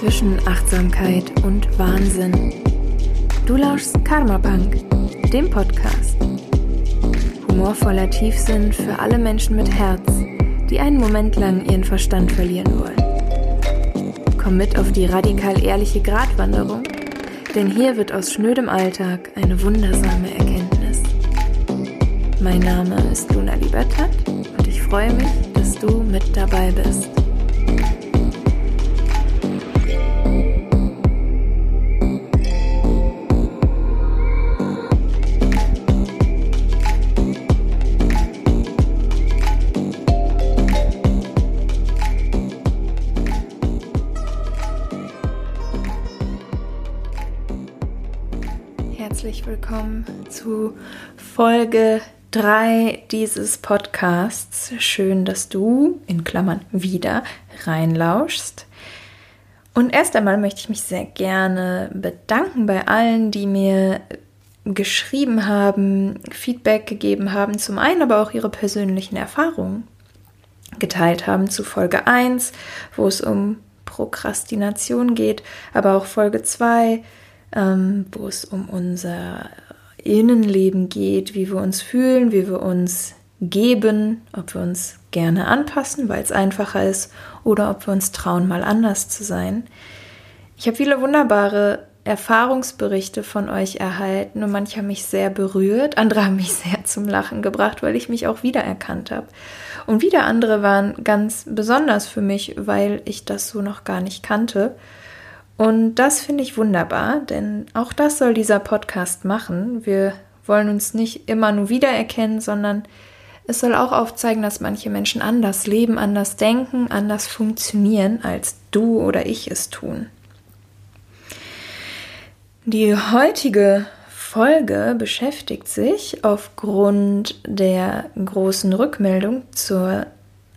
zwischen Achtsamkeit und Wahnsinn. Du lauschst Karma Punk, dem Podcast. Humorvoller Tiefsinn für alle Menschen mit Herz, die einen Moment lang ihren Verstand verlieren wollen. Komm mit auf die radikal ehrliche Gratwanderung, denn hier wird aus schnödem Alltag eine wundersame Erkenntnis. Mein Name ist Luna Libertat und ich freue mich, dass du mit dabei bist. Herzlich willkommen zu Folge 3 dieses Podcasts. Schön, dass du in Klammern wieder reinlauschst. Und erst einmal möchte ich mich sehr gerne bedanken bei allen, die mir geschrieben haben, Feedback gegeben haben, zum einen aber auch ihre persönlichen Erfahrungen geteilt haben zu Folge 1, wo es um Prokrastination geht, aber auch Folge 2, ähm, wo es um unser Innenleben geht, wie wir uns fühlen, wie wir uns geben, ob wir uns gerne anpassen, weil es einfacher ist, oder ob wir uns trauen, mal anders zu sein. Ich habe viele wunderbare Erfahrungsberichte von euch erhalten und manche haben mich sehr berührt, andere haben mich sehr zum Lachen gebracht, weil ich mich auch wiedererkannt habe. Und wieder andere waren ganz besonders für mich, weil ich das so noch gar nicht kannte. Und das finde ich wunderbar, denn auch das soll dieser Podcast machen. Wir wollen uns nicht immer nur wiedererkennen, sondern es soll auch aufzeigen, dass manche Menschen anders leben, anders denken, anders funktionieren, als du oder ich es tun. Die heutige Folge beschäftigt sich aufgrund der großen Rückmeldung zur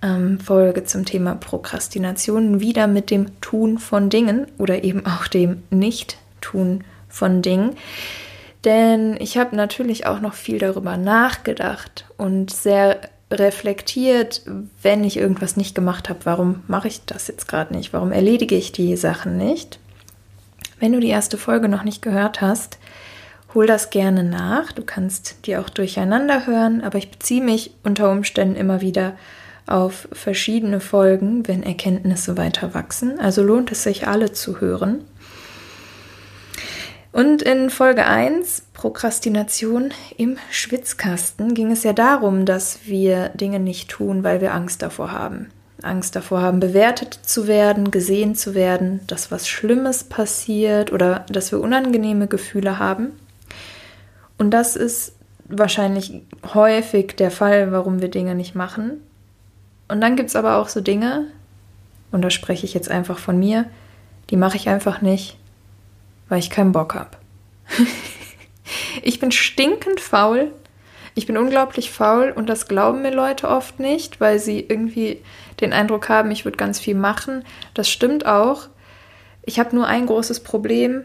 ähm, Folge zum Thema Prokrastination wieder mit dem Tun von Dingen oder eben auch dem Nicht-Tun von Dingen. Denn ich habe natürlich auch noch viel darüber nachgedacht und sehr reflektiert, wenn ich irgendwas nicht gemacht habe, warum mache ich das jetzt gerade nicht? Warum erledige ich die Sachen nicht? Wenn du die erste Folge noch nicht gehört hast, hol das gerne nach. Du kannst die auch durcheinander hören, aber ich beziehe mich unter Umständen immer wieder auf verschiedene Folgen, wenn Erkenntnisse weiter wachsen. Also lohnt es sich, alle zu hören. Und in Folge 1, Prokrastination im Schwitzkasten, ging es ja darum, dass wir Dinge nicht tun, weil wir Angst davor haben. Angst davor haben, bewertet zu werden, gesehen zu werden, dass was Schlimmes passiert oder dass wir unangenehme Gefühle haben. Und das ist wahrscheinlich häufig der Fall, warum wir Dinge nicht machen. Und dann gibt es aber auch so Dinge, und da spreche ich jetzt einfach von mir, die mache ich einfach nicht, weil ich keinen Bock habe. ich bin stinkend faul. Ich bin unglaublich faul und das glauben mir Leute oft nicht, weil sie irgendwie den Eindruck haben, ich würde ganz viel machen. Das stimmt auch. Ich habe nur ein großes Problem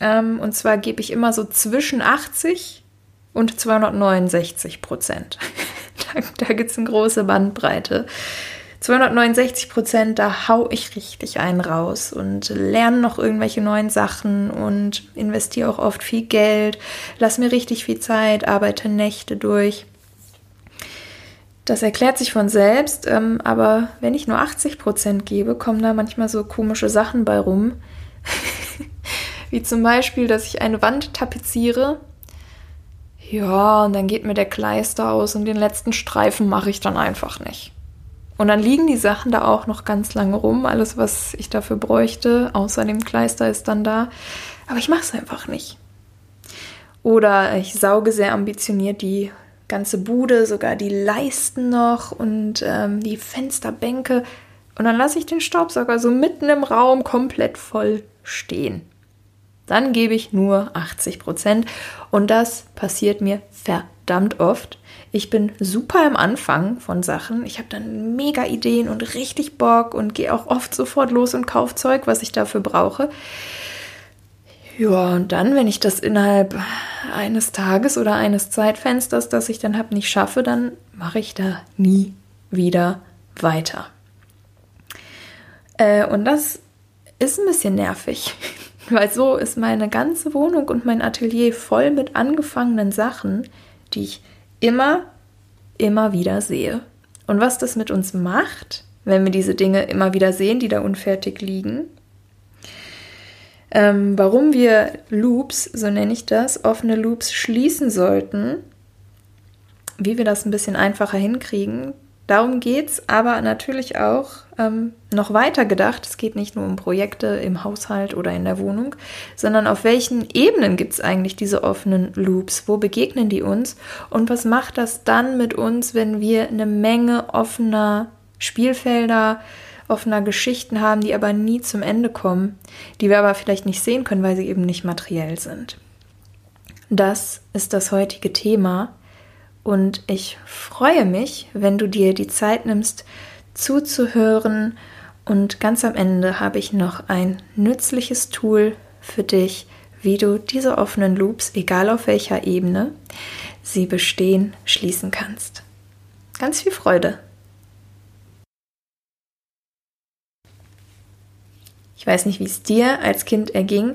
ähm, und zwar gebe ich immer so zwischen 80 und 269 Prozent. da da gibt es eine große Bandbreite. 269 Prozent, da hau ich richtig einen raus und lerne noch irgendwelche neuen Sachen und investiere auch oft viel Geld, lass mir richtig viel Zeit, arbeite Nächte durch. Das erklärt sich von selbst, ähm, aber wenn ich nur 80 Prozent gebe, kommen da manchmal so komische Sachen bei rum. Wie zum Beispiel, dass ich eine Wand tapeziere ja, und dann geht mir der Kleister aus und den letzten Streifen mache ich dann einfach nicht. Und dann liegen die Sachen da auch noch ganz lange rum. Alles, was ich dafür bräuchte, außer dem Kleister, ist dann da. Aber ich mache es einfach nicht. Oder ich sauge sehr ambitioniert die ganze Bude, sogar die Leisten noch und ähm, die Fensterbänke. Und dann lasse ich den Staubsauger so mitten im Raum komplett voll stehen. Dann gebe ich nur 80 Prozent und das passiert mir verdammt oft. Ich bin super am Anfang von Sachen. Ich habe dann mega Ideen und richtig Bock und gehe auch oft sofort los und kaufe Zeug, was ich dafür brauche. Ja, und dann, wenn ich das innerhalb eines Tages oder eines Zeitfensters, das ich dann habe, nicht schaffe, dann mache ich da nie wieder weiter. Äh, und das ist ein bisschen nervig, weil so ist meine ganze Wohnung und mein Atelier voll mit angefangenen Sachen, die ich immer, immer wieder sehe. Und was das mit uns macht, wenn wir diese Dinge immer wieder sehen, die da unfertig liegen, ähm, warum wir Loops, so nenne ich das, offene Loops schließen sollten, wie wir das ein bisschen einfacher hinkriegen. Darum geht es aber natürlich auch ähm, noch weiter gedacht. Es geht nicht nur um Projekte im Haushalt oder in der Wohnung, sondern auf welchen Ebenen gibt es eigentlich diese offenen Loops? Wo begegnen die uns? Und was macht das dann mit uns, wenn wir eine Menge offener Spielfelder, offener Geschichten haben, die aber nie zum Ende kommen, die wir aber vielleicht nicht sehen können, weil sie eben nicht materiell sind. Das ist das heutige Thema und ich freue mich, wenn du dir die Zeit nimmst, zuzuhören und ganz am Ende habe ich noch ein nützliches Tool für dich, wie du diese offenen Loops, egal auf welcher Ebene sie bestehen, schließen kannst. Ganz viel Freude! Ich weiß nicht, wie es dir als Kind erging,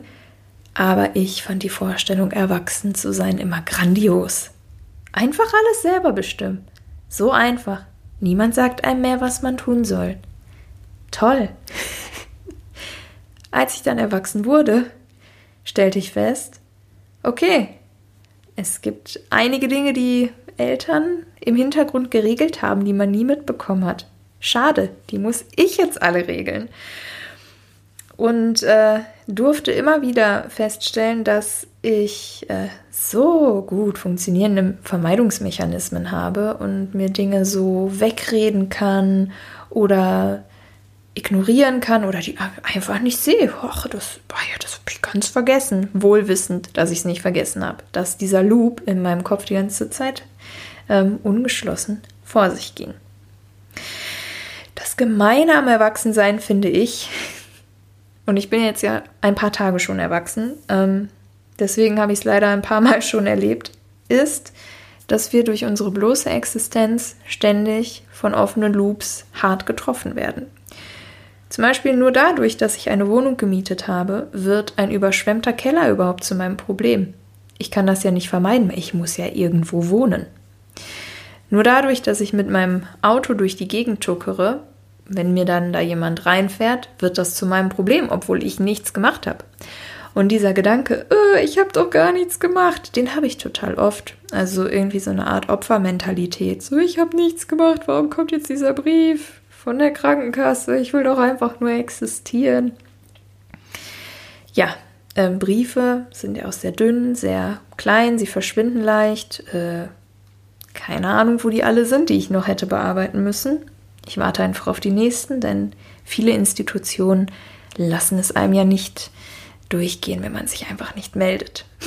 aber ich fand die Vorstellung, erwachsen zu sein, immer grandios. Einfach alles selber bestimmen. So einfach. Niemand sagt einem mehr, was man tun soll. Toll. Als ich dann erwachsen wurde, stellte ich fest, okay, es gibt einige Dinge, die Eltern im Hintergrund geregelt haben, die man nie mitbekommen hat. Schade, die muss ich jetzt alle regeln und äh, durfte immer wieder feststellen, dass ich äh, so gut funktionierende Vermeidungsmechanismen habe und mir Dinge so wegreden kann oder ignorieren kann oder die einfach nicht sehe. Ach, das, boah, ja, das habe ich ganz vergessen. Wohlwissend, dass ich es nicht vergessen habe. Dass dieser Loop in meinem Kopf die ganze Zeit ähm, ungeschlossen vor sich ging. Das Gemeine am Erwachsensein finde ich, und ich bin jetzt ja ein paar Tage schon erwachsen, ähm, deswegen habe ich es leider ein paar Mal schon erlebt, ist, dass wir durch unsere bloße Existenz ständig von offenen Loops hart getroffen werden. Zum Beispiel nur dadurch, dass ich eine Wohnung gemietet habe, wird ein überschwemmter Keller überhaupt zu meinem Problem. Ich kann das ja nicht vermeiden, ich muss ja irgendwo wohnen. Nur dadurch, dass ich mit meinem Auto durch die Gegend tuckere, wenn mir dann da jemand reinfährt, wird das zu meinem Problem, obwohl ich nichts gemacht habe. Und dieser Gedanke, äh, ich habe doch gar nichts gemacht, den habe ich total oft. Also irgendwie so eine Art Opfermentalität. So, ich habe nichts gemacht, warum kommt jetzt dieser Brief von der Krankenkasse? Ich will doch einfach nur existieren. Ja, äh, Briefe sind ja auch sehr dünn, sehr klein, sie verschwinden leicht. Äh, keine Ahnung, wo die alle sind, die ich noch hätte bearbeiten müssen. Ich warte einfach auf die nächsten, denn viele Institutionen lassen es einem ja nicht durchgehen, wenn man sich einfach nicht meldet.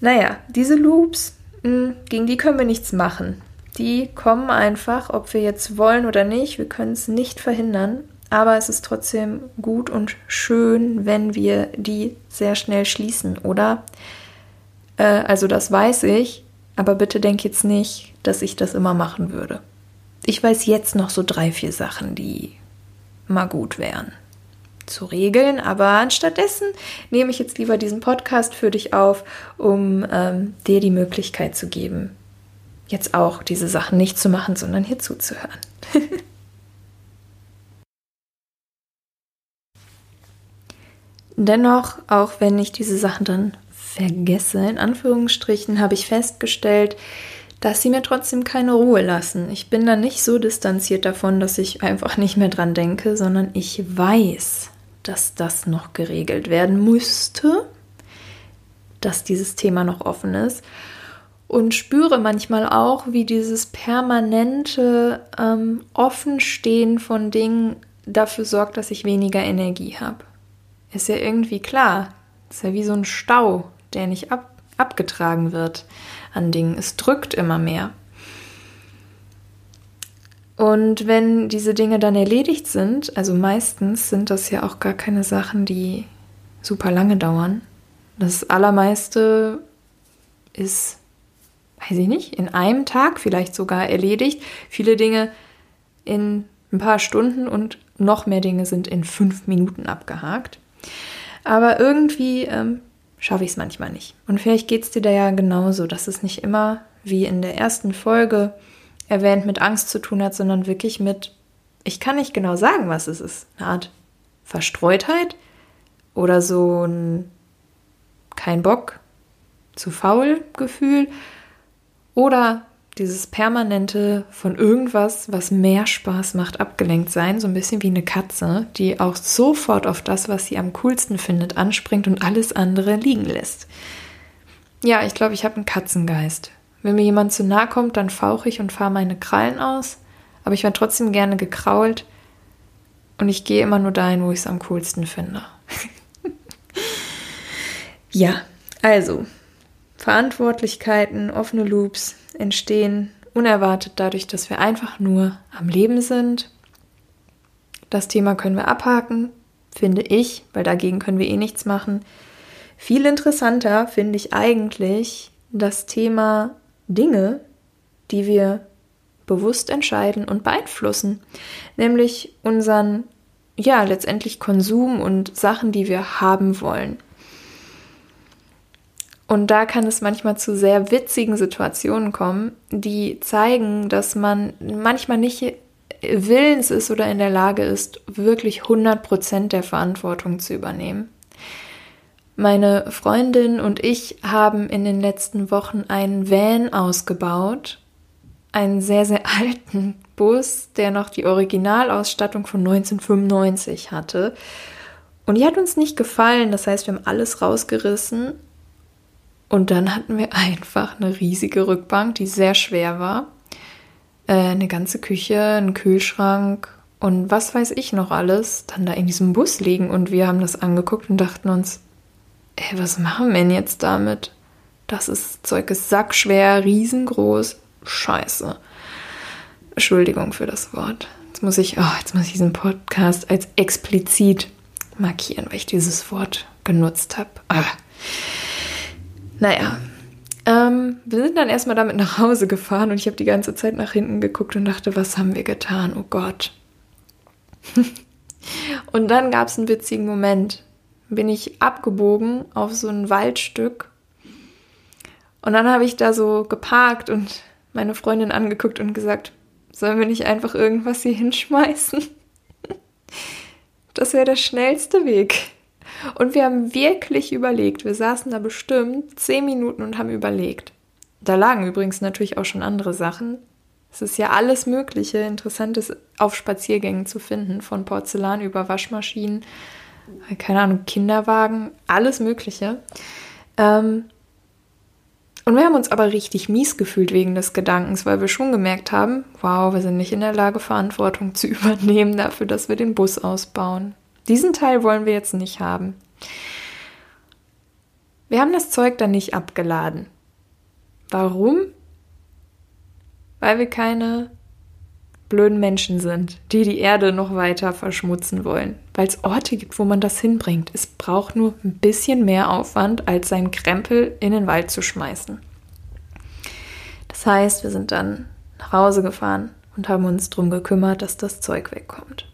naja, diese Loops, hm, gegen die können wir nichts machen. Die kommen einfach, ob wir jetzt wollen oder nicht. Wir können es nicht verhindern. Aber es ist trotzdem gut und schön, wenn wir die sehr schnell schließen, oder? Äh, also das weiß ich, aber bitte denk jetzt nicht, dass ich das immer machen würde ich weiß jetzt noch so drei, vier Sachen, die mal gut wären zu regeln, aber anstattdessen nehme ich jetzt lieber diesen Podcast für dich auf, um ähm, dir die Möglichkeit zu geben, jetzt auch diese Sachen nicht zu machen, sondern hier zuzuhören. Dennoch, auch wenn ich diese Sachen dann vergesse, in Anführungsstrichen, habe ich festgestellt, dass sie mir trotzdem keine Ruhe lassen. Ich bin dann nicht so distanziert davon, dass ich einfach nicht mehr dran denke, sondern ich weiß, dass das noch geregelt werden müsste, dass dieses Thema noch offen ist und spüre manchmal auch, wie dieses permanente ähm, Offenstehen von Dingen dafür sorgt, dass ich weniger Energie habe. Ist ja irgendwie klar. Ist ja wie so ein Stau, der nicht ab abgetragen wird an Dingen. Es drückt immer mehr. Und wenn diese Dinge dann erledigt sind, also meistens sind das ja auch gar keine Sachen, die super lange dauern. Das allermeiste ist, weiß ich nicht, in einem Tag vielleicht sogar erledigt. Viele Dinge in ein paar Stunden und noch mehr Dinge sind in fünf Minuten abgehakt. Aber irgendwie ähm, schaffe ich es manchmal nicht. Und vielleicht geht es dir da ja genauso, dass es nicht immer wie in der ersten Folge erwähnt mit Angst zu tun hat, sondern wirklich mit, ich kann nicht genau sagen, was es ist. Eine Art Verstreutheit oder so ein kein Bock, zu faul Gefühl oder dieses permanente von irgendwas, was mehr Spaß macht, abgelenkt sein, so ein bisschen wie eine Katze, die auch sofort auf das, was sie am coolsten findet, anspringt und alles andere liegen lässt. Ja, ich glaube, ich habe einen Katzengeist. Wenn mir jemand zu nahe kommt, dann fauche ich und fahre meine Krallen aus, aber ich werde trotzdem gerne gekrault und ich gehe immer nur dahin, wo ich es am coolsten finde. ja, also, Verantwortlichkeiten, offene Loops entstehen unerwartet dadurch, dass wir einfach nur am Leben sind. Das Thema können wir abhaken, finde ich, weil dagegen können wir eh nichts machen. Viel interessanter finde ich eigentlich das Thema Dinge, die wir bewusst entscheiden und beeinflussen, nämlich unseren, ja, letztendlich Konsum und Sachen, die wir haben wollen. Und da kann es manchmal zu sehr witzigen Situationen kommen, die zeigen, dass man manchmal nicht willens ist oder in der Lage ist, wirklich 100% der Verantwortung zu übernehmen. Meine Freundin und ich haben in den letzten Wochen einen Van ausgebaut, einen sehr, sehr alten Bus, der noch die Originalausstattung von 1995 hatte. Und die hat uns nicht gefallen, das heißt, wir haben alles rausgerissen und dann hatten wir einfach eine riesige Rückbank, die sehr schwer war. Äh, eine ganze Küche, einen Kühlschrank und was weiß ich noch alles, dann da in diesem Bus liegen. Und wir haben das angeguckt und dachten uns, ey, was machen wir denn jetzt damit? Das ist Zeug ist sackschwer, riesengroß. Scheiße. Entschuldigung für das Wort. Jetzt muss ich, oh, jetzt muss ich diesen Podcast als explizit markieren, weil ich dieses Wort genutzt habe. Ah. Naja, ähm, wir sind dann erstmal damit nach Hause gefahren und ich habe die ganze Zeit nach hinten geguckt und dachte, was haben wir getan? Oh Gott. und dann gab es einen witzigen Moment. Bin ich abgebogen auf so ein Waldstück und dann habe ich da so geparkt und meine Freundin angeguckt und gesagt, sollen wir nicht einfach irgendwas hier hinschmeißen? Das wäre der schnellste Weg. Und wir haben wirklich überlegt. Wir saßen da bestimmt zehn Minuten und haben überlegt. Da lagen übrigens natürlich auch schon andere Sachen. Es ist ja alles Mögliche, Interessantes auf Spaziergängen zu finden, von Porzellan über Waschmaschinen, keine Ahnung, Kinderwagen, alles Mögliche. Ähm, und wir haben uns aber richtig mies gefühlt wegen des Gedankens, weil wir schon gemerkt haben, wow, wir sind nicht in der Lage, Verantwortung zu übernehmen dafür, dass wir den Bus ausbauen. Diesen Teil wollen wir jetzt nicht haben. Wir haben das Zeug dann nicht abgeladen. Warum? Weil wir keine blöden Menschen sind, die die Erde noch weiter verschmutzen wollen. Weil es Orte gibt, wo man das hinbringt. Es braucht nur ein bisschen mehr Aufwand, als seinen Krempel in den Wald zu schmeißen. Das heißt, wir sind dann nach Hause gefahren und haben uns darum gekümmert, dass das Zeug wegkommt.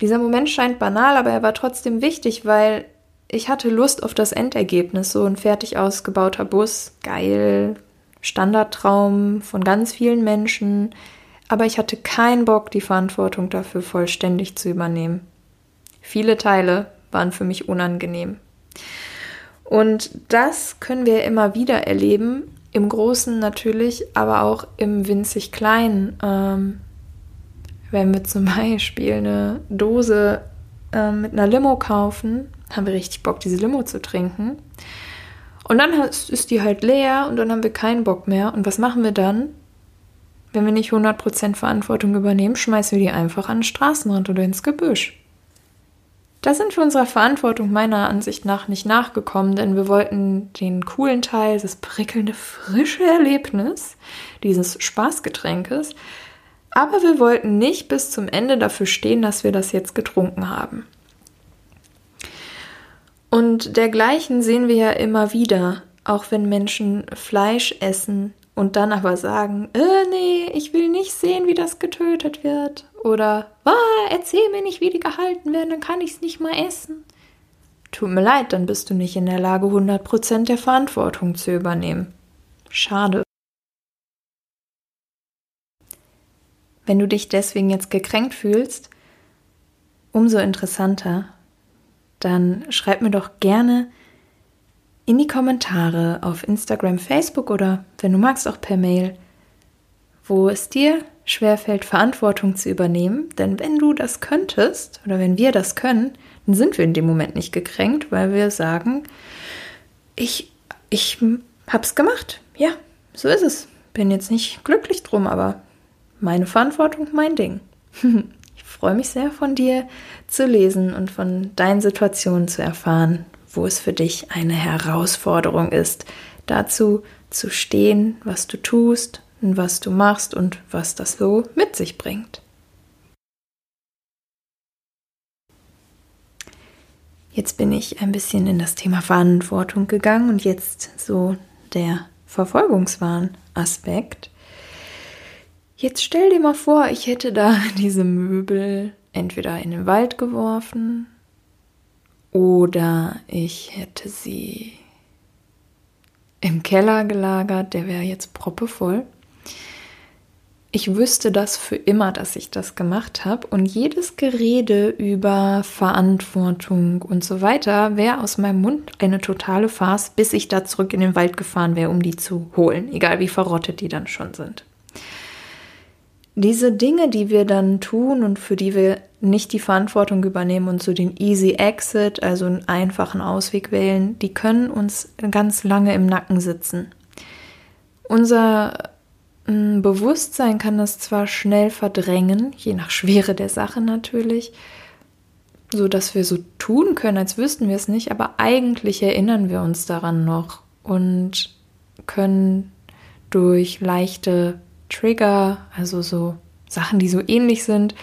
Dieser Moment scheint banal, aber er war trotzdem wichtig, weil ich hatte Lust auf das Endergebnis, so ein fertig ausgebauter Bus, geil, Standardtraum von ganz vielen Menschen, aber ich hatte keinen Bock, die Verantwortung dafür vollständig zu übernehmen. Viele Teile waren für mich unangenehm. Und das können wir immer wieder erleben, im Großen natürlich, aber auch im winzig Kleinen. Ähm, wenn wir zum Beispiel eine Dose äh, mit einer Limo kaufen, haben wir richtig Bock, diese Limo zu trinken. Und dann ist die halt leer und dann haben wir keinen Bock mehr. Und was machen wir dann? Wenn wir nicht 100% Verantwortung übernehmen, schmeißen wir die einfach an den Straßenrand oder ins Gebüsch. Da sind wir unserer Verantwortung meiner Ansicht nach nicht nachgekommen, denn wir wollten den coolen Teil, das prickelnde, frische Erlebnis dieses Spaßgetränkes aber wir wollten nicht bis zum Ende dafür stehen, dass wir das jetzt getrunken haben. Und dergleichen sehen wir ja immer wieder, auch wenn Menschen Fleisch essen und dann aber sagen, äh, nee, ich will nicht sehen, wie das getötet wird. Oder, ah, erzähl mir nicht, wie die gehalten werden, dann kann ich es nicht mal essen. Tut mir leid, dann bist du nicht in der Lage, 100% der Verantwortung zu übernehmen. Schade. Wenn du dich deswegen jetzt gekränkt fühlst, umso interessanter, dann schreib mir doch gerne in die Kommentare auf Instagram, Facebook oder wenn du magst auch per Mail, wo es dir schwerfällt, Verantwortung zu übernehmen. Denn wenn du das könntest oder wenn wir das können, dann sind wir in dem Moment nicht gekränkt, weil wir sagen, ich, ich hab's gemacht. Ja, so ist es. Bin jetzt nicht glücklich drum, aber meine Verantwortung, mein Ding. Ich freue mich sehr von dir zu lesen und von deinen Situationen zu erfahren, wo es für dich eine Herausforderung ist, dazu zu stehen, was du tust und was du machst und was das so mit sich bringt. Jetzt bin ich ein bisschen in das Thema Verantwortung gegangen und jetzt so der Verfolgungswahn-Aspekt. Jetzt stell dir mal vor, ich hätte da diese Möbel entweder in den Wald geworfen oder ich hätte sie im Keller gelagert, der wäre jetzt proppevoll. Ich wüsste das für immer, dass ich das gemacht habe und jedes Gerede über Verantwortung und so weiter wäre aus meinem Mund eine totale Farce, bis ich da zurück in den Wald gefahren wäre, um die zu holen, egal wie verrottet die dann schon sind. Diese Dinge, die wir dann tun und für die wir nicht die Verantwortung übernehmen und so den Easy Exit, also einen einfachen Ausweg wählen, die können uns ganz lange im Nacken sitzen. Unser mm, Bewusstsein kann das zwar schnell verdrängen, je nach Schwere der Sache natürlich, so dass wir so tun können, als wüssten wir es nicht, aber eigentlich erinnern wir uns daran noch und können durch leichte Trigger, also so Sachen, die so ähnlich sind,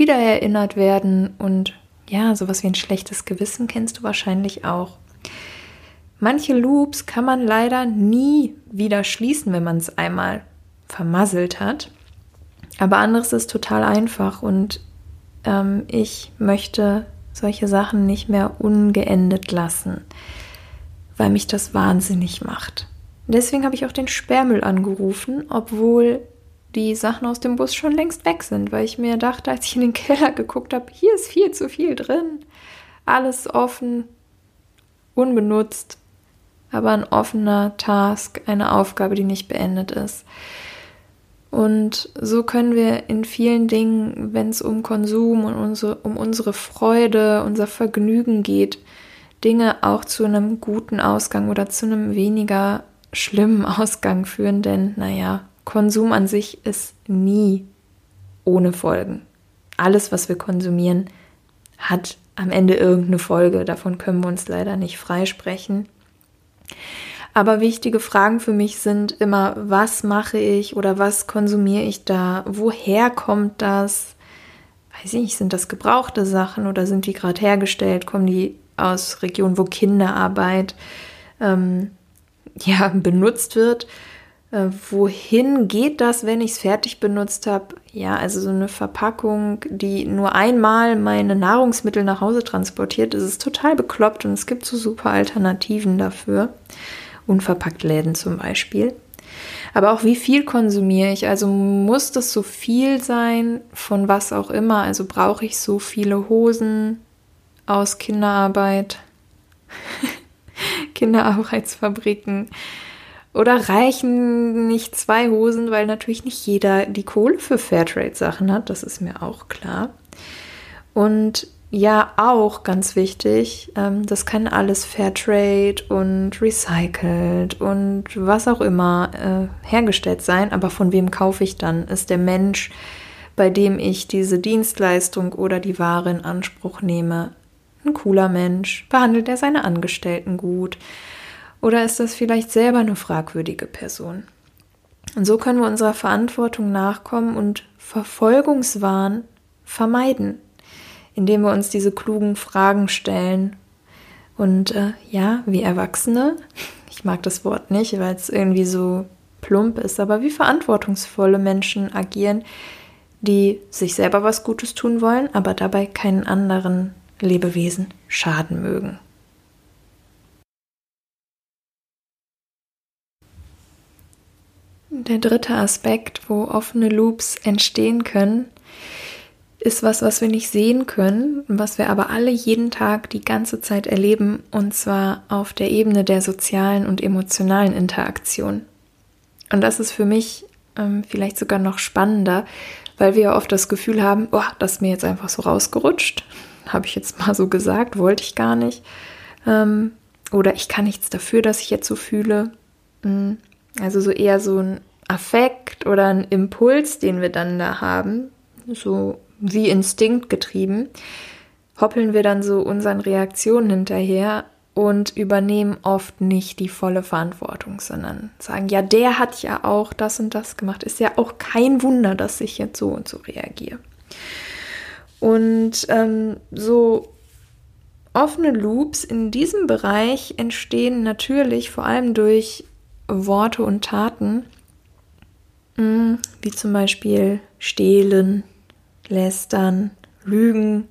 wieder erinnert werden und ja, sowas wie ein schlechtes Gewissen kennst du wahrscheinlich auch. Manche Loops kann man leider nie wieder schließen, wenn man es einmal vermasselt hat. Aber anderes ist total einfach und ähm, ich möchte solche Sachen nicht mehr ungeendet lassen, weil mich das wahnsinnig macht. Deswegen habe ich auch den Sperrmüll angerufen, obwohl die Sachen aus dem Bus schon längst weg sind, weil ich mir dachte, als ich in den Keller geguckt habe, hier ist viel zu viel drin. Alles offen, unbenutzt, aber ein offener Task, eine Aufgabe, die nicht beendet ist. Und so können wir in vielen Dingen, wenn es um Konsum und unsere, um unsere Freude, unser Vergnügen geht, Dinge auch zu einem guten Ausgang oder zu einem weniger schlimmen Ausgang führen, denn naja, Konsum an sich ist nie ohne Folgen. Alles, was wir konsumieren, hat am Ende irgendeine Folge. Davon können wir uns leider nicht freisprechen. Aber wichtige Fragen für mich sind immer, was mache ich oder was konsumiere ich da? Woher kommt das? Weiß ich nicht, sind das gebrauchte Sachen oder sind die gerade hergestellt? Kommen die aus Regionen, wo Kinderarbeit ähm, ja, benutzt wird? Äh, wohin geht das, wenn ich es fertig benutzt habe? Ja, also so eine Verpackung, die nur einmal meine Nahrungsmittel nach Hause transportiert, ist total bekloppt und es gibt so super Alternativen dafür. Unverpackt Läden zum Beispiel. Aber auch wie viel konsumiere ich? Also muss das so viel sein von was auch immer? Also brauche ich so viele Hosen aus Kinderarbeit, Kinderarbeitsfabriken? Oder reichen nicht zwei Hosen, weil natürlich nicht jeder die Kohle für Fairtrade-Sachen hat, das ist mir auch klar. Und ja, auch ganz wichtig, ähm, das kann alles Fairtrade und recycelt und was auch immer äh, hergestellt sein, aber von wem kaufe ich dann? Ist der Mensch, bei dem ich diese Dienstleistung oder die Ware in Anspruch nehme, ein cooler Mensch? Behandelt er seine Angestellten gut? Oder ist das vielleicht selber eine fragwürdige Person? Und so können wir unserer Verantwortung nachkommen und Verfolgungswahn vermeiden, indem wir uns diese klugen Fragen stellen. Und äh, ja, wie Erwachsene, ich mag das Wort nicht, weil es irgendwie so plump ist, aber wie verantwortungsvolle Menschen agieren, die sich selber was Gutes tun wollen, aber dabei keinen anderen Lebewesen schaden mögen. Der dritte Aspekt, wo offene Loops entstehen können, ist was, was wir nicht sehen können, was wir aber alle jeden Tag die ganze Zeit erleben, und zwar auf der Ebene der sozialen und emotionalen Interaktion. Und das ist für mich ähm, vielleicht sogar noch spannender, weil wir oft das Gefühl haben, oh, das ist mir jetzt einfach so rausgerutscht, habe ich jetzt mal so gesagt, wollte ich gar nicht. Ähm, oder ich kann nichts dafür, dass ich jetzt so fühle. Mhm. Also so eher so ein Affekt oder ein Impuls, den wir dann da haben, so wie Instinkt getrieben, hoppeln wir dann so unseren Reaktionen hinterher und übernehmen oft nicht die volle Verantwortung, sondern sagen, ja, der hat ja auch das und das gemacht. Ist ja auch kein Wunder, dass ich jetzt so und so reagiere. Und ähm, so offene Loops in diesem Bereich entstehen natürlich vor allem durch Worte und Taten, hm, wie zum Beispiel stehlen, lästern, lügen,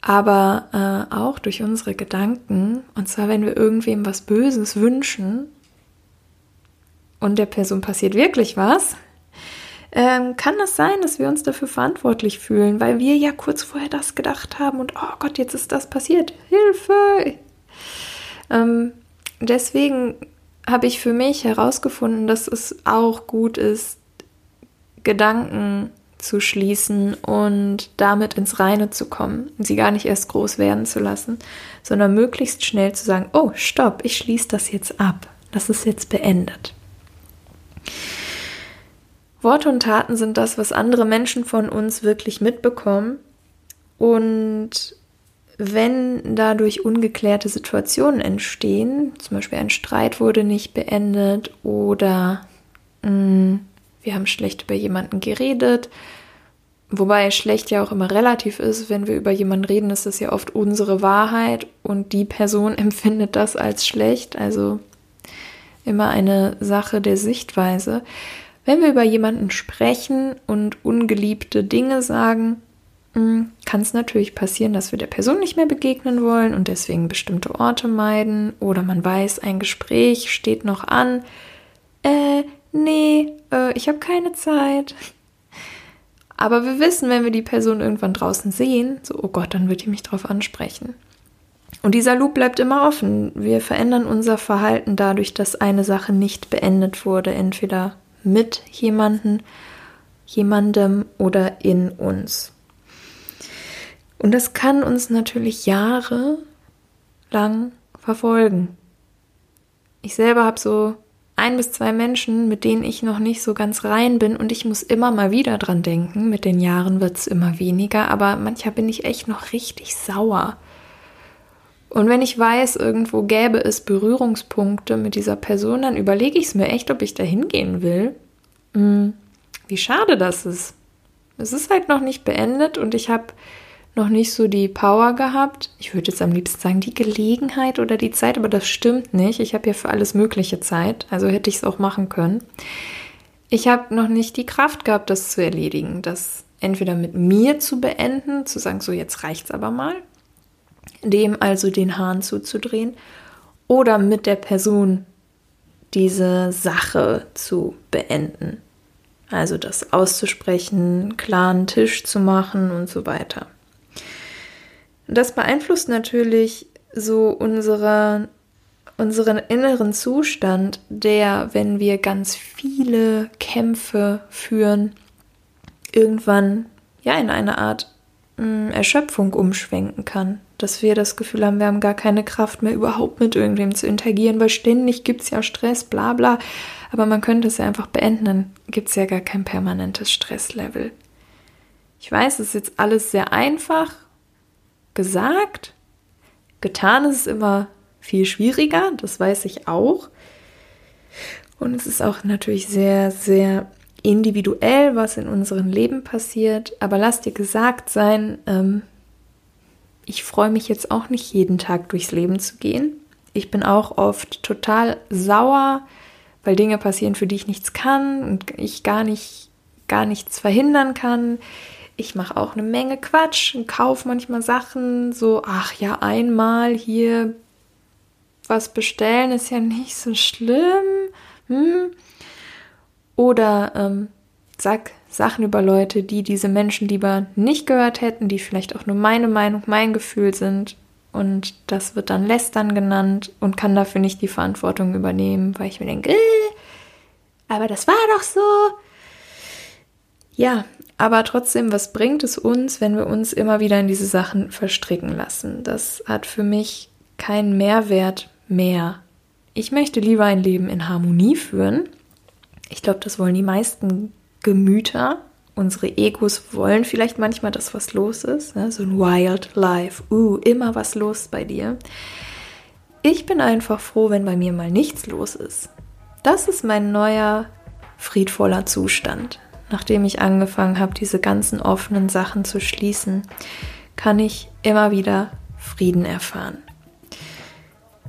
aber äh, auch durch unsere Gedanken. Und zwar, wenn wir irgendwem was Böses wünschen und der Person passiert wirklich was, ähm, kann es sein, dass wir uns dafür verantwortlich fühlen, weil wir ja kurz vorher das gedacht haben und oh Gott, jetzt ist das passiert. Hilfe! Ähm, deswegen habe ich für mich herausgefunden, dass es auch gut ist, Gedanken zu schließen und damit ins Reine zu kommen und sie gar nicht erst groß werden zu lassen, sondern möglichst schnell zu sagen, oh, stopp, ich schließe das jetzt ab, das ist jetzt beendet. Worte und Taten sind das, was andere Menschen von uns wirklich mitbekommen und wenn dadurch ungeklärte Situationen entstehen, zum Beispiel ein Streit wurde nicht beendet oder mh, mm, wir haben schlecht über jemanden geredet. Wobei schlecht ja auch immer relativ ist, wenn wir über jemanden reden, ist das ja oft unsere Wahrheit und die Person empfindet das als schlecht. Also immer eine Sache der Sichtweise. Wenn wir über jemanden sprechen und ungeliebte Dinge sagen, kann es natürlich passieren, dass wir der Person nicht mehr begegnen wollen und deswegen bestimmte Orte meiden oder man weiß, ein Gespräch steht noch an. Äh, nee, äh, ich habe keine Zeit. Aber wir wissen, wenn wir die Person irgendwann draußen sehen, so, oh Gott, dann wird die mich drauf ansprechen. Und dieser Loop bleibt immer offen. Wir verändern unser Verhalten dadurch, dass eine Sache nicht beendet wurde, entweder mit jemandem, jemandem oder in uns. Und das kann uns natürlich jahrelang verfolgen. Ich selber habe so ein bis zwei Menschen, mit denen ich noch nicht so ganz rein bin und ich muss immer mal wieder dran denken. Mit den Jahren wird es immer weniger, aber manchmal bin ich echt noch richtig sauer. Und wenn ich weiß, irgendwo gäbe es Berührungspunkte mit dieser Person, dann überlege ich es mir echt, ob ich da hingehen will. Hm, wie schade das ist. Es ist halt noch nicht beendet und ich habe noch nicht so die Power gehabt. Ich würde jetzt am liebsten sagen, die Gelegenheit oder die Zeit, aber das stimmt nicht. Ich habe ja für alles mögliche Zeit, also hätte ich es auch machen können. Ich habe noch nicht die Kraft gehabt, das zu erledigen, das entweder mit mir zu beenden, zu sagen, so jetzt reicht's aber mal, dem also den Hahn zuzudrehen, oder mit der Person diese Sache zu beenden. Also das auszusprechen, klaren Tisch zu machen und so weiter. Das beeinflusst natürlich so unsere, unseren inneren Zustand, der, wenn wir ganz viele Kämpfe führen, irgendwann ja in eine Art mh, hm, Erschöpfung umschwenken kann. Dass wir das Gefühl haben, wir haben gar keine Kraft mehr, überhaupt mit irgendwem zu interagieren, weil ständig gibt es ja Stress, bla bla. Aber man könnte es ja einfach beenden, dann gibt es ja gar kein permanentes Stresslevel. Ich weiß, es ist jetzt alles sehr einfach gesagt. Getan ist es immer viel schwieriger, das weiß ich auch. Und es ist auch natürlich sehr, sehr individuell, was in unserem Leben passiert. Aber lass dir gesagt sein, ähm, ich freue mich jetzt auch nicht jeden Tag durchs Leben zu gehen. Ich bin auch oft total sauer, weil Dinge passieren, für die ich nichts kann und ich gar nicht gar nichts verhindern kann. Ich mache auch eine Menge Quatsch und kaufe manchmal Sachen, so, ach ja, einmal hier was bestellen ist ja nicht so schlimm. Hm? Oder ähm, sag Sachen über Leute, die diese Menschen lieber nicht gehört hätten, die vielleicht auch nur meine Meinung, mein Gefühl sind. Und das wird dann Lästern genannt und kann dafür nicht die Verantwortung übernehmen, weil ich mir denke, äh, aber das war doch so. Ja, aber trotzdem, was bringt es uns, wenn wir uns immer wieder in diese Sachen verstricken lassen? Das hat für mich keinen Mehrwert mehr. Ich möchte lieber ein Leben in Harmonie führen. Ich glaube, das wollen die meisten Gemüter. Unsere Egos wollen vielleicht manchmal, dass was los ist. Ne? So ein Wildlife. Uh, immer was los bei dir. Ich bin einfach froh, wenn bei mir mal nichts los ist. Das ist mein neuer, friedvoller Zustand. Nachdem ich angefangen habe, diese ganzen offenen Sachen zu schließen, kann ich immer wieder Frieden erfahren.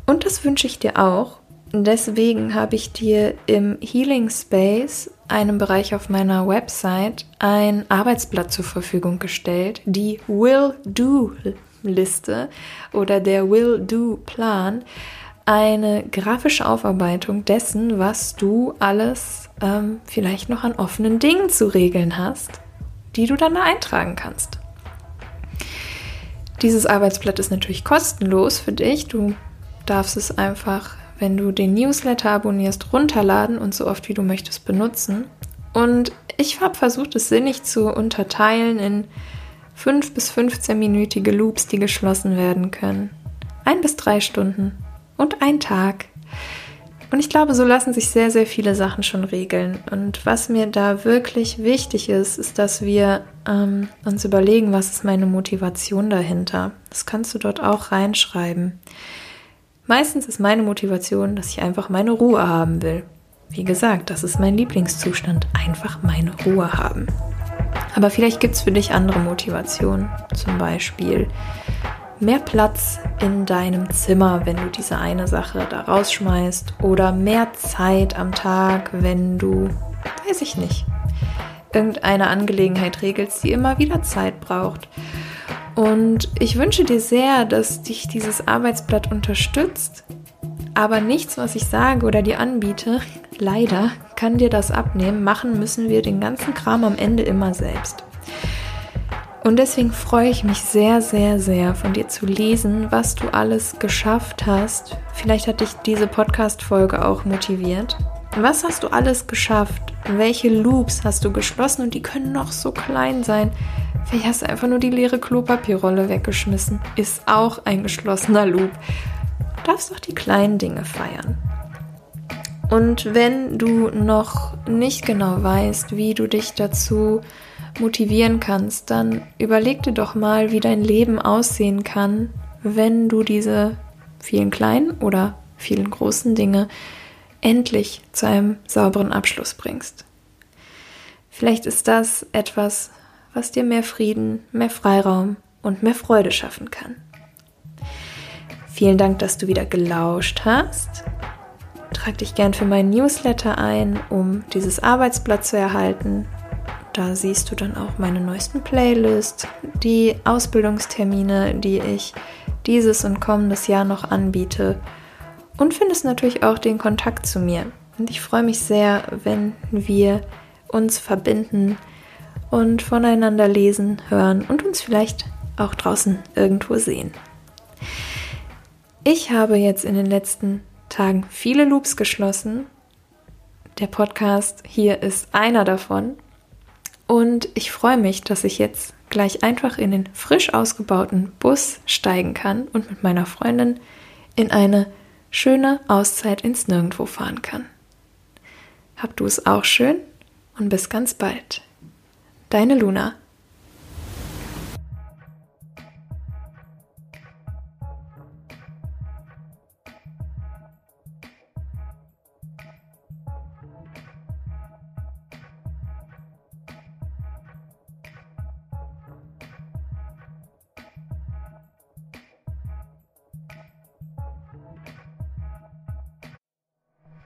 Und das wünsche ich dir auch. Deswegen habe ich dir im Healing Space, einem Bereich auf meiner Website, ein Arbeitsblatt zur Verfügung gestellt, die Will-Do-Liste oder der Will-Do-Plan, eine grafische Aufarbeitung dessen, was du alles ähm, vielleicht noch an offenen Dingen zu regeln hast, die du dann da eintragen kannst. Dieses Arbeitsblatt ist natürlich kostenlos für dich. Du darfst es einfach wenn du den Newsletter abonnierst, runterladen und so oft wie du möchtest benutzen. Und ich habe versucht, es sinnig zu unterteilen in 5 bis 15-minütige Loops, die geschlossen werden können. Ein bis drei Stunden und ein Tag. Und ich glaube, so lassen sich sehr, sehr viele Sachen schon regeln. Und was mir da wirklich wichtig ist, ist, dass wir ähm, uns überlegen, was ist meine Motivation dahinter. Das kannst du dort auch reinschreiben. Meistens ist meine Motivation, dass ich einfach meine Ruhe haben will. Wie gesagt, das ist mein Lieblingszustand, einfach meine Ruhe haben. Aber vielleicht gibt es für dich andere Motivationen, zum Beispiel mehr Platz in deinem Zimmer, wenn du diese eine Sache da rausschmeißt, oder mehr Zeit am Tag, wenn du, weiß ich nicht, irgendeine Angelegenheit regelst, die immer wieder Zeit braucht. Und ich wünsche dir sehr, dass dich dieses Arbeitsblatt unterstützt. Aber nichts, was ich sage oder dir anbiete, leider kann dir das abnehmen. Machen müssen wir den ganzen Kram am Ende immer selbst. Und deswegen freue ich mich sehr, sehr, sehr von dir zu lesen, was du alles geschafft hast. Vielleicht hat dich diese Podcast-Folge auch motiviert. Was hast du alles geschafft? Welche Loops hast du geschlossen? Und die können noch so klein sein. Vielleicht hast du einfach nur die leere Klopapierrolle weggeschmissen. Ist auch ein geschlossener Loop. Du darfst doch die kleinen Dinge feiern. Und wenn du noch nicht genau weißt, wie du dich dazu motivieren kannst, dann überleg dir doch mal, wie dein Leben aussehen kann, wenn du diese vielen kleinen oder vielen großen Dinge endlich zu einem sauberen Abschluss bringst. Vielleicht ist das etwas, was dir mehr Frieden, mehr Freiraum und mehr Freude schaffen kann. Vielen Dank, dass du wieder gelauscht hast. Trag dich gern für meinen Newsletter ein, um dieses Arbeitsblatt zu erhalten. Da siehst du dann auch meine neuesten Playlists, die Ausbildungstermine, die ich dieses und kommendes Jahr noch anbiete und findest natürlich auch den Kontakt zu mir. Und ich freue mich sehr, wenn wir uns verbinden und voneinander lesen, hören und uns vielleicht auch draußen irgendwo sehen. Ich habe jetzt in den letzten Tagen viele Loops geschlossen. Der Podcast hier ist einer davon. Und ich freue mich, dass ich jetzt gleich einfach in den frisch ausgebauten Bus steigen kann und mit meiner Freundin in eine schöne Auszeit ins Nirgendwo fahren kann. Hab du es auch schön und bis ganz bald. Deine Luna.